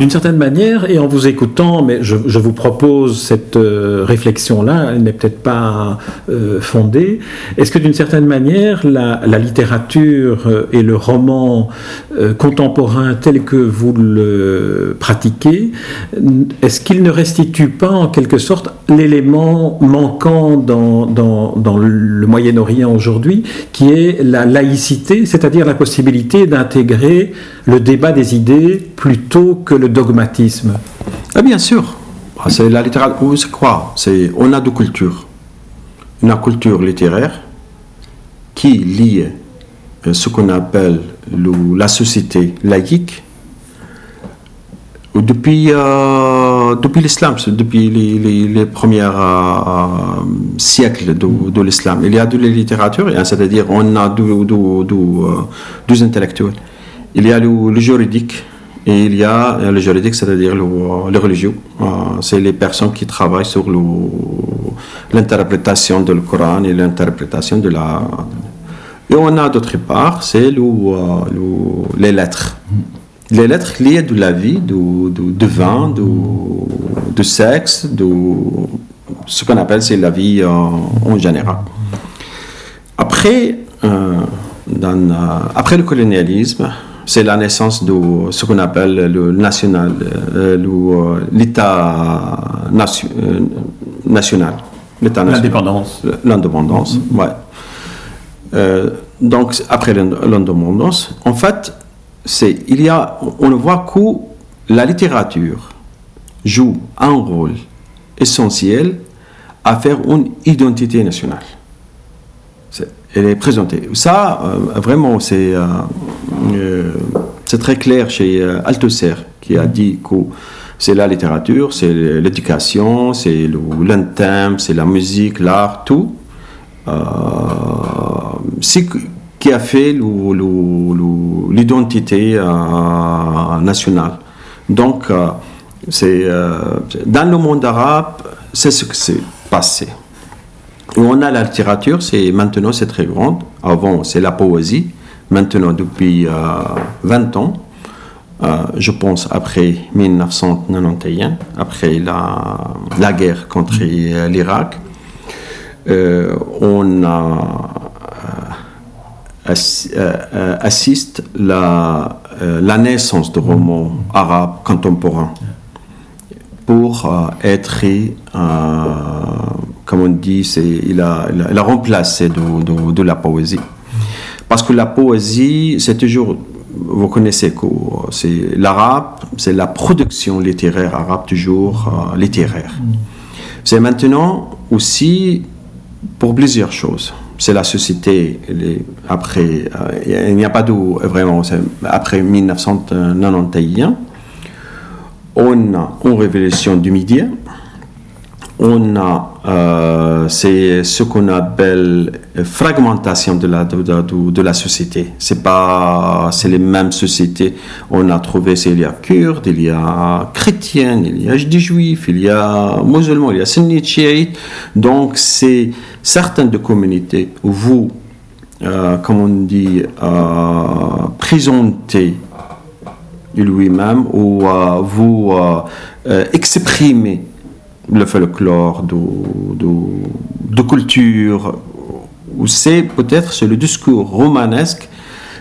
D'une certaine manière, et en vous écoutant, mais je, vous propose cette euh, réflexion-là, elle n'est peut-être pas euh, fondée, est-ce que d'une certaine manière, la, littérature euh, et le roman contemporain tel que vous le pratiquez, est-ce qu'il ne restitue pas en quelque sorte l'élément manquant dans, le Moyen-Orient aujourd'hui, qui est la laïcité, c'est-à-dire la possibilité d'intégrer le débat des idées plutôt que le dogmatisme ah, Bien sûr. Ah, c'est la littérature. C'est on a deux cultures. Une culture littéraire qui lie euh, ce qu'on appelle la société laïque depuis, euh, depuis l'islam, depuis les, premiers euh, siècles de, l'islam. Il y a de la littérature, c'est-à-dire on a deux intellectuels. Il y a le juridique, et il y a euh, le juridique, c'est-à-dire le, le, religieux. Euh, c'est les personnes qui travaillent sur l'interprétation du Coran et l'interprétation de la. Et on a d'autre part, c'est euh, les lettres. Les lettres liées de la vie, du, du, vin, du, sexe, de ce qu'on appelle c'est la vie en général. Après, après le colonialisme, c'est la naissance de ce qu'on appelle le national, euh, euh, l'État euh, national. L'indépendance. L'indépendance, mm-hmm. ouais. donc, après l'indépendance, en fait, c'est, il y a, on voit que la littérature joue un rôle essentiel à faire une identité nationale elle est présentée. Ça, euh, vraiment, c'est euh, c'est très clair chez Althusser, qui a dit que c'est la littérature, c'est l'éducation, c'est l'intime, c'est la musique, l'art, tout. c'est qui a fait l'identité nationale. Donc, c'est dans le monde arabe, c'est ce qui s'est passé on a la littérature, maintenant c'est très grande. Avant c'est la poésie. Maintenant depuis 20 euh, ans, euh, je pense après 1991, après la, la guerre contre euh, l'Irak, on a, assiste la, la naissance de romans arabes contemporains pour être comme on dit, il, a, il, a, remplacé de, de, la poésie. Parce que la poésie, c'est toujours, vous connaissez que c'est l'arabe, c'est la production littéraire arabe, toujours euh, littéraire. C'est maintenant aussi pour plusieurs choses. C'est la société, après, euh, il n'y a pas de, vraiment, après 1991, on a une révélation du média, on a, euh, c'est ce qu'on appelle fragmentation de la, de, de, la société. C'est pas, c'est les mêmes sociétés. On a trouvé, il y a kurdes, il y a chrétiens, il y a des juifs, il y a musulmans, il y a sunnites, chiites. Donc, c'est certaines de communautés où vous, euh, comme on dit, euh, présentez lui-même, ou euh, vous exprimez le folklore, de, de, de culture, ou c'est peut-être c'est le discours romanesque,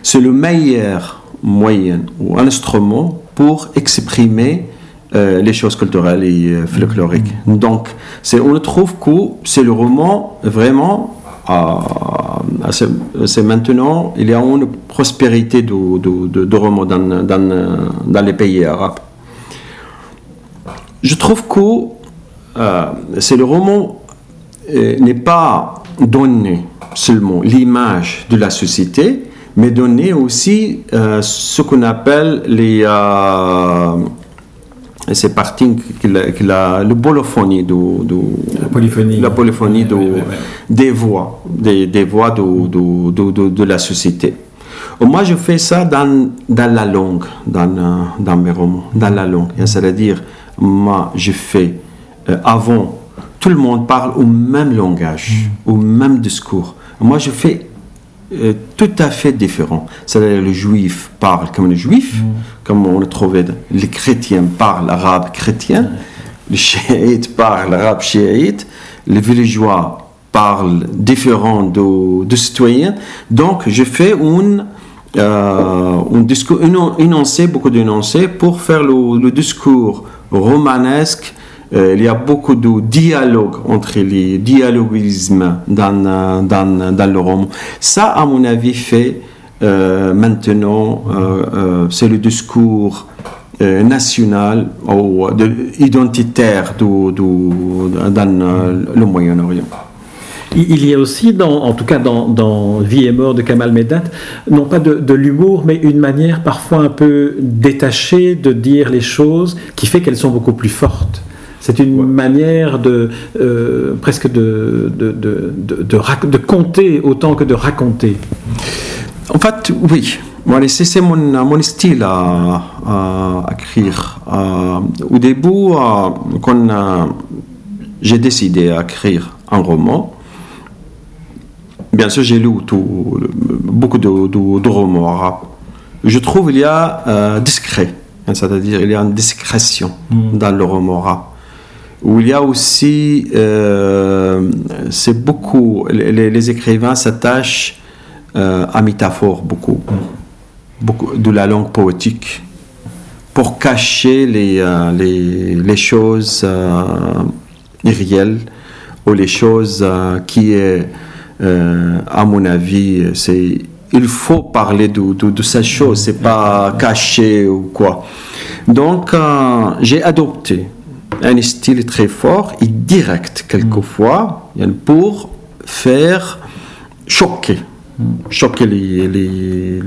c'est le meilleur moyen ou instrument pour exprimer euh, les choses culturelles et euh, folkloriques. Donc, c'est, on trouve que c'est le roman vraiment, c'est, maintenant, il y a une prospérité de, de, de, romans dans, dans, dans les pays arabes. Je trouve que c'est le roman euh, n'est pas donné seulement l'image de la société, mais donner aussi euh, ce qu'on appelle les c'est parti la, le bolophonie de, la polyphonie, la polyphonie des voix, des, des voix de, de, de, la société. Moi, je fais ça dans, dans la langue, dans, dans mes romans, dans la langue. C'est-à-dire, moi, je fais euh, avant, tout le monde parle au même langage, mm. au même discours. Moi, je fais euh, tout à fait différents. C'est-à-dire le juif parle comme le juif, mm. comme on le trouvait, les chrétiens parlent arabe chrétien, les chiites parlent arabe chiite, les villageois parlent différent de, de citoyens. Donc, je fais une, euh, un discours, énoncé, beaucoup d'énoncés pour faire le discours romanesque euh, il y a beaucoup de dialogue entre les dialogismes dans, euh, dans, dans le roman. Ça, à mon avis, fait euh, maintenant, c'est le discours national ou identitaire dans le Moyen-Orient. Il y a aussi, en tout cas dans, Vie et mort de Kamal Medat, non pas de, de l'humour, mais une manière parfois un peu détachée de dire les choses qui fait qu'elles sont beaucoup plus fortes. C'est une manière de euh, presque de de, de, de, compter autant que de raconter. En fait, oui. c'est mon, mon style à, à, écrire. Euh, au début, euh, quand j'ai décidé d'écrire un roman, bien sûr, j'ai lu tout, beaucoup de, de, romans arabes. Je trouve qu'il y a discret, c'est-à-dire il y a une discrétion hmm. dans le roman arabe où il y a aussi, euh, c'est beaucoup, les, écrivains s'attachent euh, à métaphore beaucoup, beaucoup de la langue poétique pour cacher les, euh, les, les, choses irréelles ou les choses qui est, à mon avis, c'est il faut parler de, de, de ces choses, c'est pas caché ou quoi. Donc, j'ai adopté un style très fort et direct quelquefois pour faire choquer choquer les, les,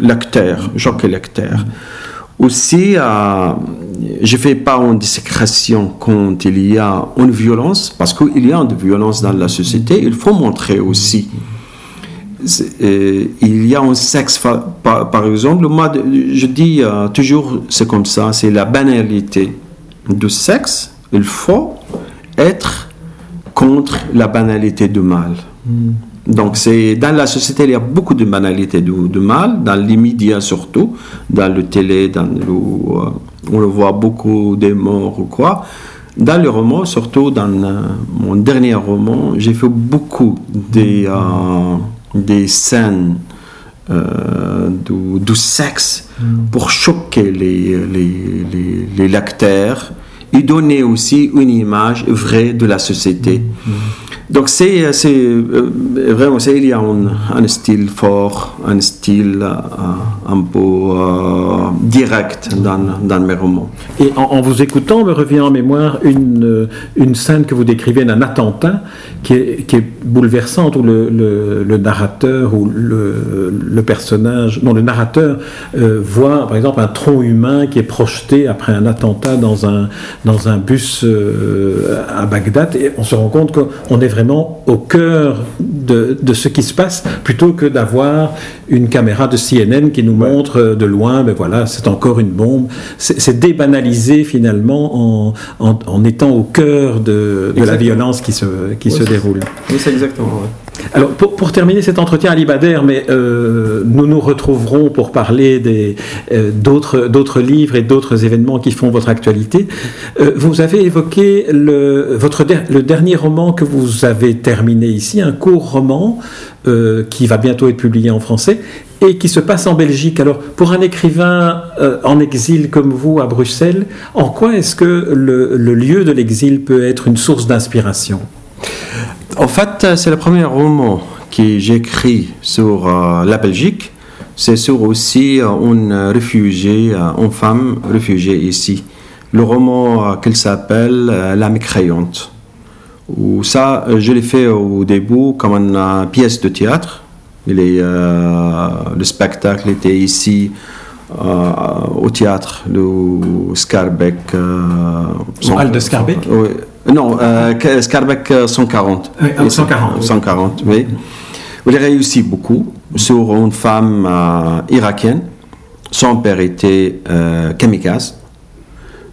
lecteurs. choquer les lecteurs. Aussi, euh, je ne fais pas une discrétion quand il y a une violence, parce qu'il y a une violence dans la société, il faut montrer aussi euh, il y a un sexe, par, exemple, moi, je dis euh, toujours, c'est comme ça, c'est la banalité du sexe. Il faut être contre la banalité du mal. Hmm. Donc, c'est dans la société, il y a beaucoup de banalité du, mal, dans les médias surtout, dans le télé, dans le, euh, on le voit beaucoup des morts ou quoi. Dans le roman, surtout dans mon dernier roman, j'ai fait beaucoup des des scènes euh, du, sexe mm. pour choquer les, les, les, les, lecteurs et donner aussi une image vraie de la société. Mm. Donc c'est, euh, vraiment, il y a un, style fort, un style euh, un peu euh, direct dans, dans, mes romans. Et en, vous écoutant, me revient en mémoire une, une scène que vous décrivez d'un attentat qui est, qui est, bouleversante, où le, le, narrateur ou le, le, personnage, non, le narrateur voit par exemple un tronc humain qui est projeté après un attentat dans un, dans un bus à Bagdad, et on se rend compte qu'on est vraiment au cœur de, de, ce qui se passe, plutôt que d'avoir une caméra de CNN qui nous montre de loin, mais ben voilà, c'est encore une bombe. C'est débanalisé finalement en, en, en, étant au cœur de, de la violence qui se, qui se déroule. Oui, c'est exactement. Alors, pour, pour, terminer cet entretien à Libader, mais euh, nous nous retrouverons pour parler euh, d'autres, livres et d'autres événements qui font votre actualité. Euh, vous avez évoqué le, votre le dernier roman que vous avez terminé ici, un court roman qui va bientôt être publié en français et qui se passe en Belgique. Alors, pour un écrivain en exil comme vous à Bruxelles, en quoi est-ce que le, le lieu de l'exil peut être une source d'inspiration? En fait, c'est le premier roman que j'écris sur euh, la Belgique. C'est sur aussi euh, une réfugiée, euh, une femme réfugiée ici. Le roman qu'il s'appelle La mécréante. Où ça, je l'ai fait au début comme une pièce de théâtre. Il est, le spectacle était ici au théâtre de Scarbeck. Son, de Scarbeck? Oui, non, euh, Scarbeck 140. Oui, 140. 140, oui. Il a réussi beaucoup sur une femme euh, irakienne. Son père était euh, kamikaze.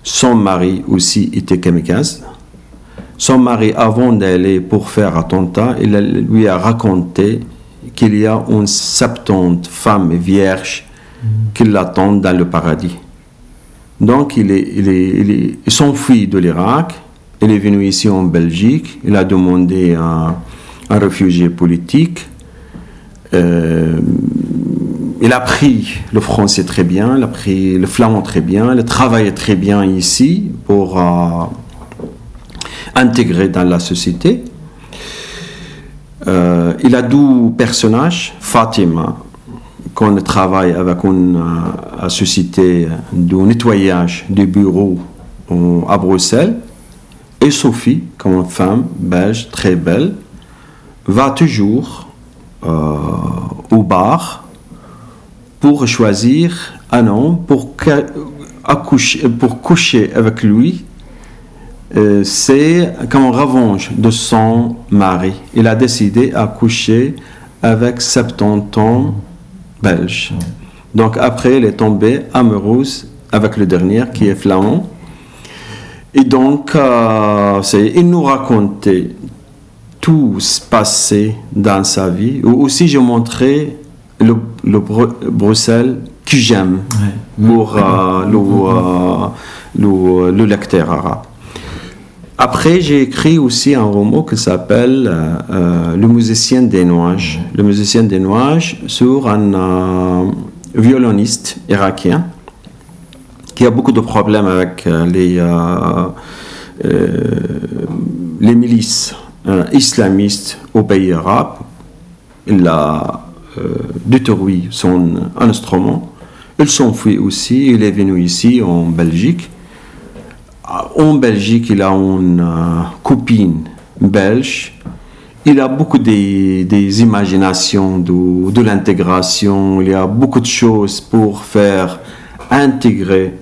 Son mari aussi était kamikaze. Son mari, avant d'aller pour faire attentat, il lui a raconté qu'il y a une septante femmes vierges qui l'attendent dans le paradis. Donc il est, s'enfuit de l'Irak, il est venu ici en Belgique, il a demandé un, réfugié politique. Euh, il a appris le français très bien, il a appris le flamand très bien, il travaille très bien ici pour euh, intégrer dans la société. Euh, il a deux personnages, Fatima, qu'on travaille avec une société de nettoyage des bureaux à Bruxelles, et Sophie, comme femme belge très belle, va toujours au bar pour choisir un homme pour, accoucher, pour coucher avec lui. Euh, c'est comme revanche de son mari. Il a décidé à coucher avec 70 ans belge. Donc après, il est tombé amoureuse avec le dernier qui est flamand. Et donc, euh, il nous racontait tout ce passé dans sa vie. Aussi, je montrais le, Bruxelles que j'aime pour euh, euh, le, le, lecteur arabe. Après, j'ai écrit aussi un roman qui s'appelle euh, Le musicien des nuages. Le musicien des nuages sur un violoniste irakien qui a beaucoup de problèmes avec les, les milices islamistes au pays arabe. Il a euh, détruit son instrument. Il s'enfuit aussi, il est venu ici en Belgique. En Belgique, il a une euh, copine belge. Il a beaucoup des, des imaginations de, de l'intégration. Il y a beaucoup de choses pour faire intégrer,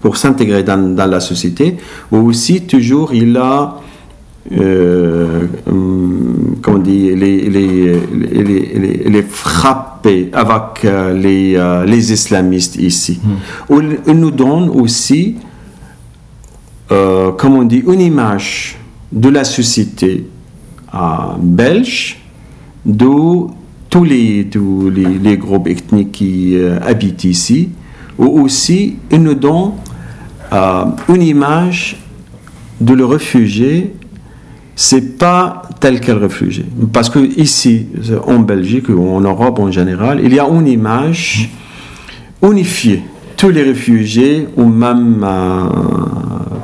pour s'intégrer dans, dans, la société. Aussi, toujours, il a euh, comment dire, les, les, les, les, frapper avec euh, les, euh, les islamistes ici. Hmm. Il nous donne aussi, comment on dit, une image de la société belge, de tous les, tous les, les groupes ethniques qui habitent ici, ou aussi il nous donne une image de le réfugié c'est pas tel quel réfugié. Parce que ici, en Belgique ou en Europe en général, il y a une image unifiée. Tous les réfugiés ont même euh,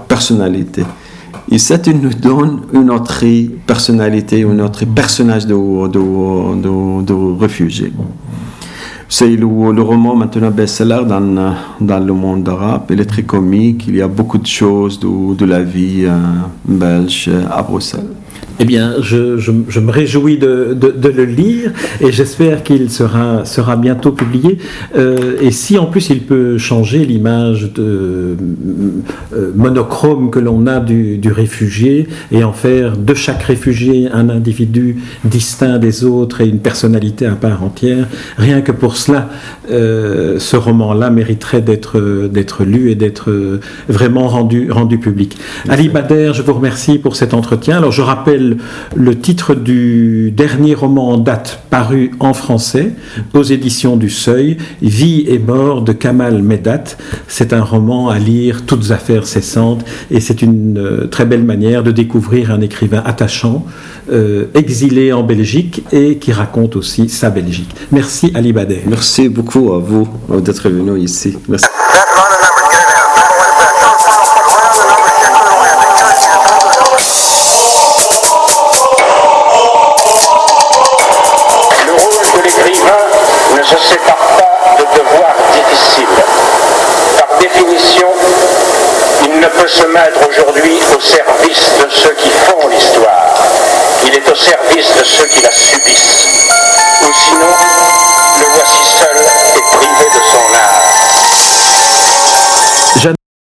personnalité. Et ça nous donne une autre personnalité, un autre personnage de, de, de réfugié. C'est le, roman maintenant best-seller dans, dans le monde arabe. Il est très comique, il y a beaucoup de choses de, de la vie euh, belge à Bruxelles. Eh bien, je, je, me réjouis de, de, le lire et j'espère qu'il sera, sera bientôt publié. Euh, et si en plus il peut changer l'image de euh, monochrome que l'on a du, du, réfugié et en faire de chaque réfugié un individu distinct des autres et une personnalité à part entière, rien que pour cela, euh, ce roman-là mériterait d'être d'être lu et d'être vraiment rendu, rendu public. Ali Bader, je vous remercie pour cet entretien. Alors je rappelle le titre du dernier roman en date paru en français aux éditions du Seuil, Vie et mort de Kamal Medat. C'est un roman à lire toutes affaires cessantes et c'est une euh, très belle manière de découvrir un écrivain attachant, euh, exilé en Belgique et qui raconte aussi sa Belgique. Merci Ali Bader. Merci beaucoup à vous d'être venu ici. Merci. se mettre aujourd'hui au service de ceux qui font l'histoire. Il est au service de ceux qui la subissent. Ou sinon, le voici seul et privé de son art.